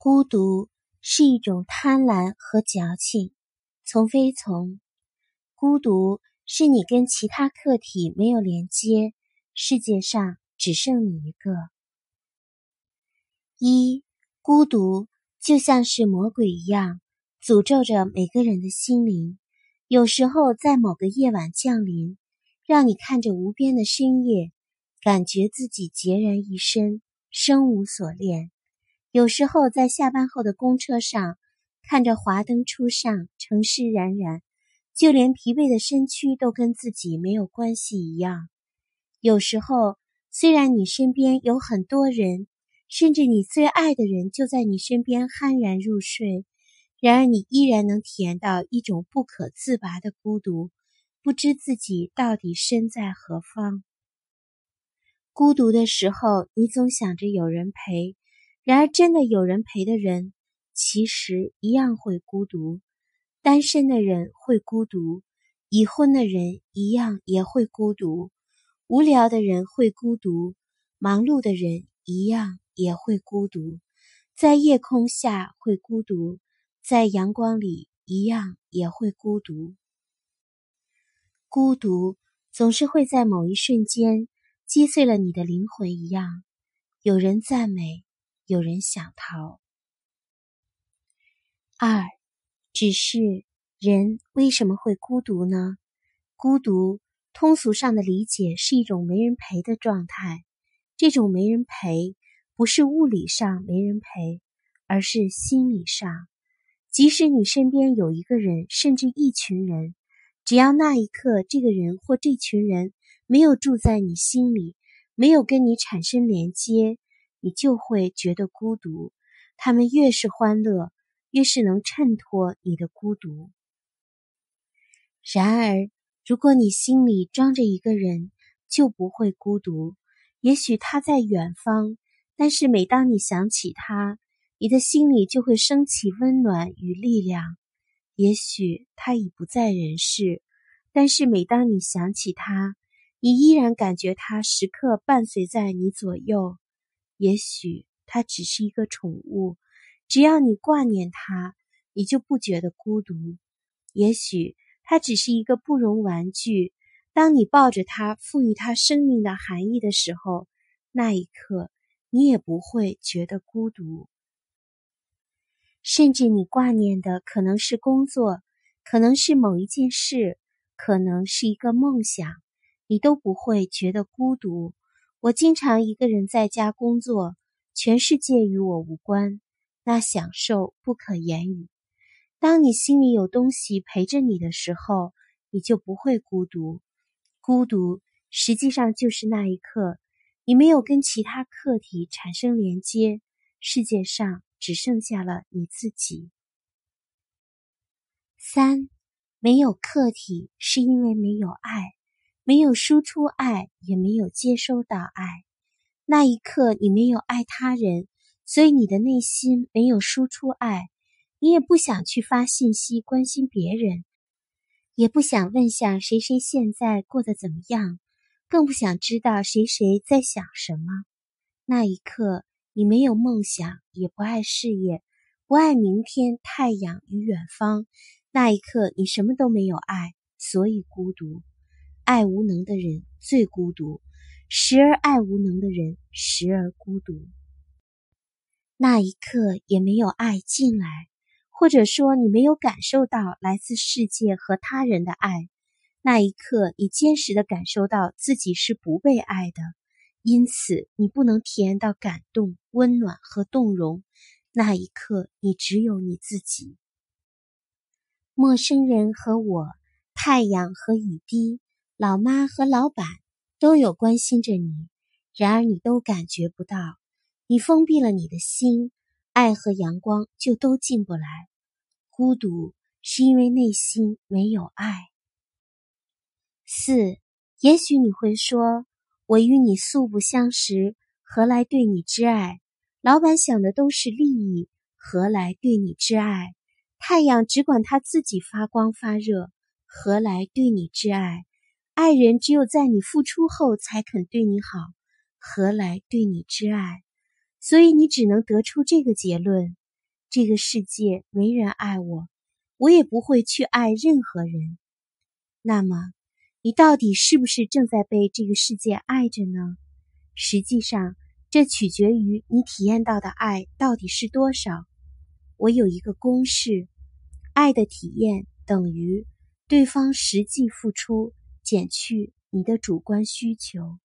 孤独是一种贪婪和矫情。从非从，孤独是你跟其他客体没有连接，世界上只剩你一个。一，孤独就像是魔鬼一样，诅咒着每个人的心灵。有时候在某个夜晚降临，让你看着无边的深夜。感觉自己孑然一身，生无所恋。有时候在下班后的公车上，看着华灯初上，城市冉冉，就连疲惫的身躯都跟自己没有关系一样。有时候，虽然你身边有很多人，甚至你最爱的人就在你身边酣然入睡，然而你依然能体验到一种不可自拔的孤独，不知自己到底身在何方。孤独的时候，你总想着有人陪；然而，真的有人陪的人，其实一样会孤独。单身的人会孤独，已婚的人一样也会孤独；无聊的人会孤独，忙碌的人一样也会孤独。在夜空下会孤独，在阳光里一样也会孤独。孤独总是会在某一瞬间。击碎了你的灵魂一样，有人赞美，有人想逃。二，只是人为什么会孤独呢？孤独通俗上的理解是一种没人陪的状态。这种没人陪，不是物理上没人陪，而是心理上。即使你身边有一个人，甚至一群人，只要那一刻这个人或这群人。没有住在你心里，没有跟你产生连接，你就会觉得孤独。他们越是欢乐，越是能衬托你的孤独。然而，如果你心里装着一个人，就不会孤独。也许他在远方，但是每当你想起他，你的心里就会升起温暖与力量。也许他已不在人世，但是每当你想起他，你依然感觉他时刻伴随在你左右，也许它只是一个宠物，只要你挂念它，你就不觉得孤独；也许它只是一个不容玩具，当你抱着它，赋予它生命的含义的时候，那一刻你也不会觉得孤独。甚至你挂念的可能是工作，可能是某一件事，可能是一个梦想。你都不会觉得孤独。我经常一个人在家工作，全世界与我无关，那享受不可言语。当你心里有东西陪着你的时候，你就不会孤独。孤独实际上就是那一刻，你没有跟其他客体产生连接，世界上只剩下了你自己。三，没有客体是因为没有爱。没有输出爱，也没有接收到爱。那一刻，你没有爱他人，所以你的内心没有输出爱。你也不想去发信息关心别人，也不想问下谁谁现在过得怎么样，更不想知道谁谁在想什么。那一刻，你没有梦想，也不爱事业，不爱明天、太阳与远方。那一刻，你什么都没有爱，所以孤独。爱无能的人最孤独，时而爱无能的人时而孤独。那一刻也没有爱进来，或者说你没有感受到来自世界和他人的爱。那一刻，你坚实的感受到自己是不被爱的，因此你不能体验到感动、温暖和动容。那一刻，你只有你自己。陌生人和我，太阳和雨滴。老妈和老板都有关心着你，然而你都感觉不到。你封闭了你的心，爱和阳光就都进不来。孤独是因为内心没有爱。四，也许你会说：“我与你素不相识，何来对你之爱？”老板想的都是利益，何来对你之爱？太阳只管它自己发光发热，何来对你之爱？爱人只有在你付出后才肯对你好，何来对你之爱？所以你只能得出这个结论：这个世界没人爱我，我也不会去爱任何人。那么，你到底是不是正在被这个世界爱着呢？实际上，这取决于你体验到的爱到底是多少。我有一个公式：爱的体验等于对方实际付出减去你的主观需求。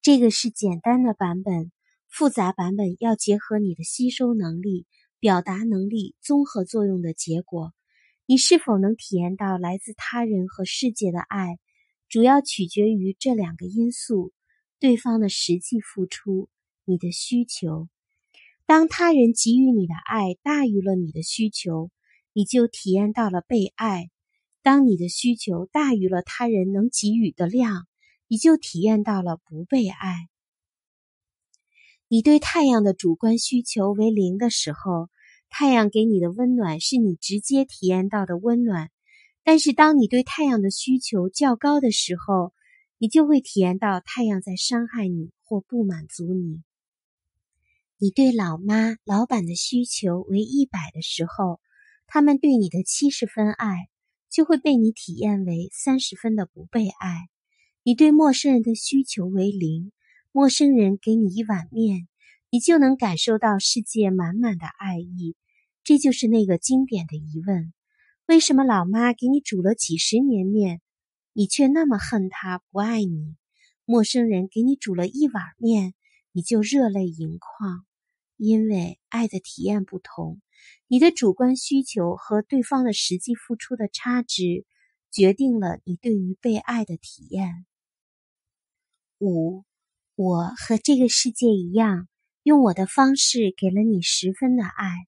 这个是简单的版本，复杂版本要结合你的吸收能力、表达能力综合作用的结果。你是否能体验到来自他人和世界的爱，主要取决于这两个因素：对方的实际付出、你的需求。当他人给予你的爱大于了你的需求，你就体验到了被爱；当你的需求大于了他人能给予的量，你就体验到了不被爱。你对太阳的主观需求为零的时候，太阳给你的温暖是你直接体验到的温暖；但是当你对太阳的需求较高的时候，你就会体验到太阳在伤害你或不满足你。你对老妈、老板的需求为一百的时候，他们对你的七十分爱就会被你体验为三十分的不被爱。你对陌生人的需求为零，陌生人给你一碗面，你就能感受到世界满满的爱意。这就是那个经典的疑问：为什么老妈给你煮了几十年面，你却那么恨她不爱你？陌生人给你煮了一碗面。你就热泪盈眶，因为爱的体验不同，你的主观需求和对方的实际付出的差值，决定了你对于被爱的体验。五，我和这个世界一样，用我的方式给了你十分的爱，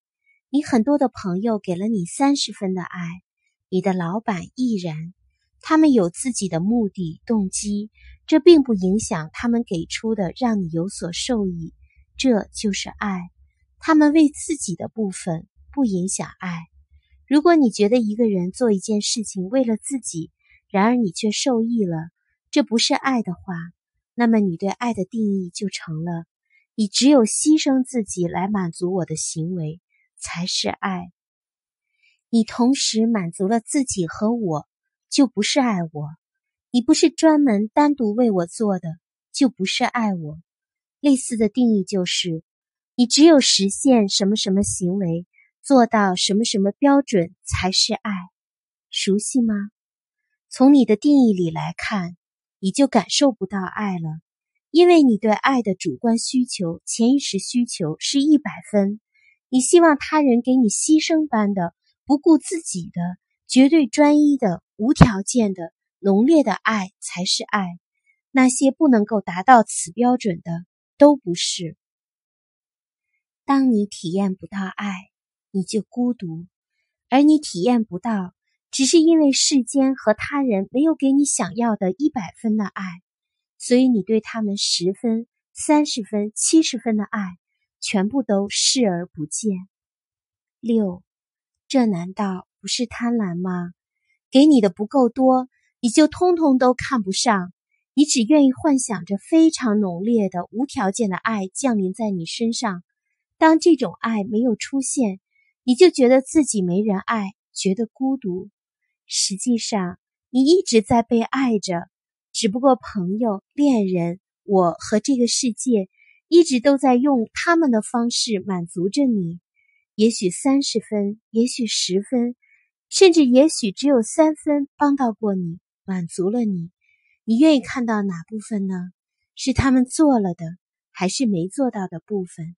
你很多的朋友给了你三十分的爱，你的老板亦然。他们有自己的目的动机，这并不影响他们给出的让你有所受益，这就是爱。他们为自己的部分不影响爱。如果你觉得一个人做一件事情为了自己，然而你却受益了，这不是爱的话，那么你对爱的定义就成了：你只有牺牲自己来满足我的行为才是爱。你同时满足了自己和我。就不是爱我，你不是专门单独为我做的，就不是爱我。类似的定义就是，你只有实现什么什么行为，做到什么什么标准才是爱。熟悉吗？从你的定义里来看，你就感受不到爱了，因为你对爱的主观需求、潜意识需求是一百分，你希望他人给你牺牲般的、不顾自己的、绝对专一的。无条件的浓烈的爱才是爱，那些不能够达到此标准的都不是。当你体验不到爱，你就孤独，而你体验不到，只是因为世间和他人没有给你想要的一百分的爱，所以你对他们十分、三十分、七十分的爱，全部都视而不见。六，这难道不是贪婪吗？给你的不够多，你就通通都看不上。你只愿意幻想着非常浓烈的、无条件的爱降临在你身上。当这种爱没有出现，你就觉得自己没人爱，觉得孤独。实际上，你一直在被爱着，只不过朋友、恋人、我和这个世界一直都在用他们的方式满足着你。也许三十分，也许十分。甚至也许只有三分帮到过你，满足了你。你愿意看到哪部分呢？是他们做了的，还是没做到的部分？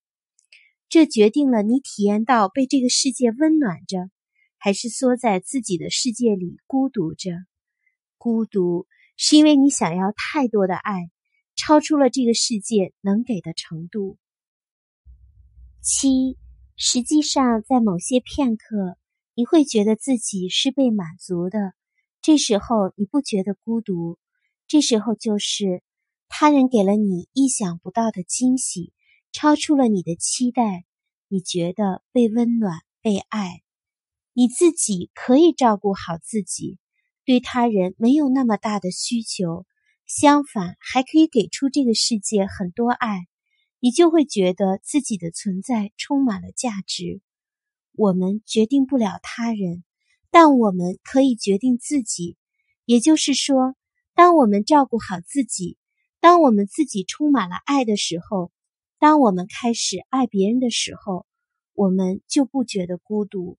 这决定了你体验到被这个世界温暖着，还是缩在自己的世界里孤独着。孤独是因为你想要太多的爱，超出了这个世界能给的程度。七，实际上在某些片刻。你会觉得自己是被满足的，这时候你不觉得孤独，这时候就是他人给了你意想不到的惊喜，超出了你的期待，你觉得被温暖、被爱，你自己可以照顾好自己，对他人没有那么大的需求，相反还可以给出这个世界很多爱，你就会觉得自己的存在充满了价值。我们决定不了他人，但我们可以决定自己。也就是说，当我们照顾好自己，当我们自己充满了爱的时候，当我们开始爱别人的时候，我们就不觉得孤独。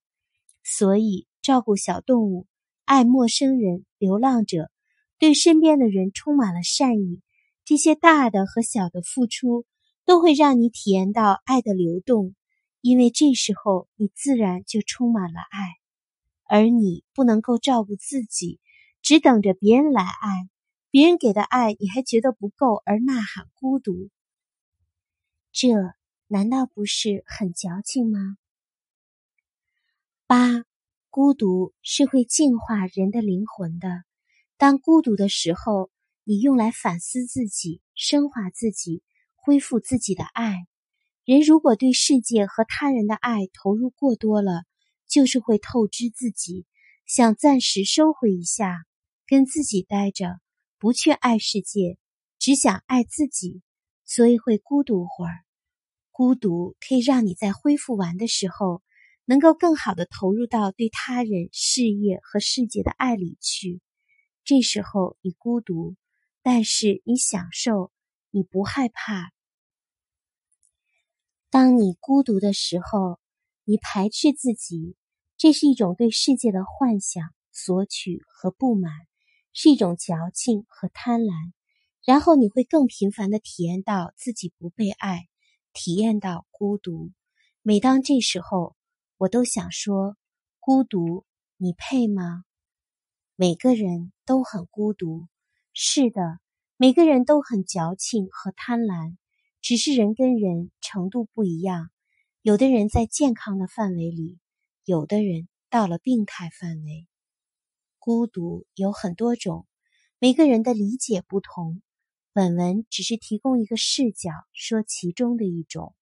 所以，照顾小动物、爱陌生人、流浪者，对身边的人充满了善意，这些大的和小的付出。都会让你体验到爱的流动，因为这时候你自然就充满了爱，而你不能够照顾自己，只等着别人来爱，别人给的爱你还觉得不够而呐喊孤独，这难道不是很矫情吗？八，孤独是会净化人的灵魂的。当孤独的时候，你用来反思自己，升华自己。恢复自己的爱，人如果对世界和他人的爱投入过多了，就是会透支自己，想暂时收回一下，跟自己待着，不去爱世界，只想爱自己，所以会孤独会儿。孤独可以让你在恢复完的时候，能够更好的投入到对他人、事业和世界的爱里去。这时候你孤独，但是你享受。你不害怕。当你孤独的时候，你排斥自己，这是一种对世界的幻想、索取和不满，是一种矫情和贪婪。然后你会更频繁的体验到自己不被爱，体验到孤独。每当这时候，我都想说：孤独，你配吗？每个人都很孤独。是的。每个人都很矫情和贪婪，只是人跟人程度不一样。有的人在健康的范围里，有的人到了病态范围。孤独有很多种，每个人的理解不同。本文只是提供一个视角，说其中的一种。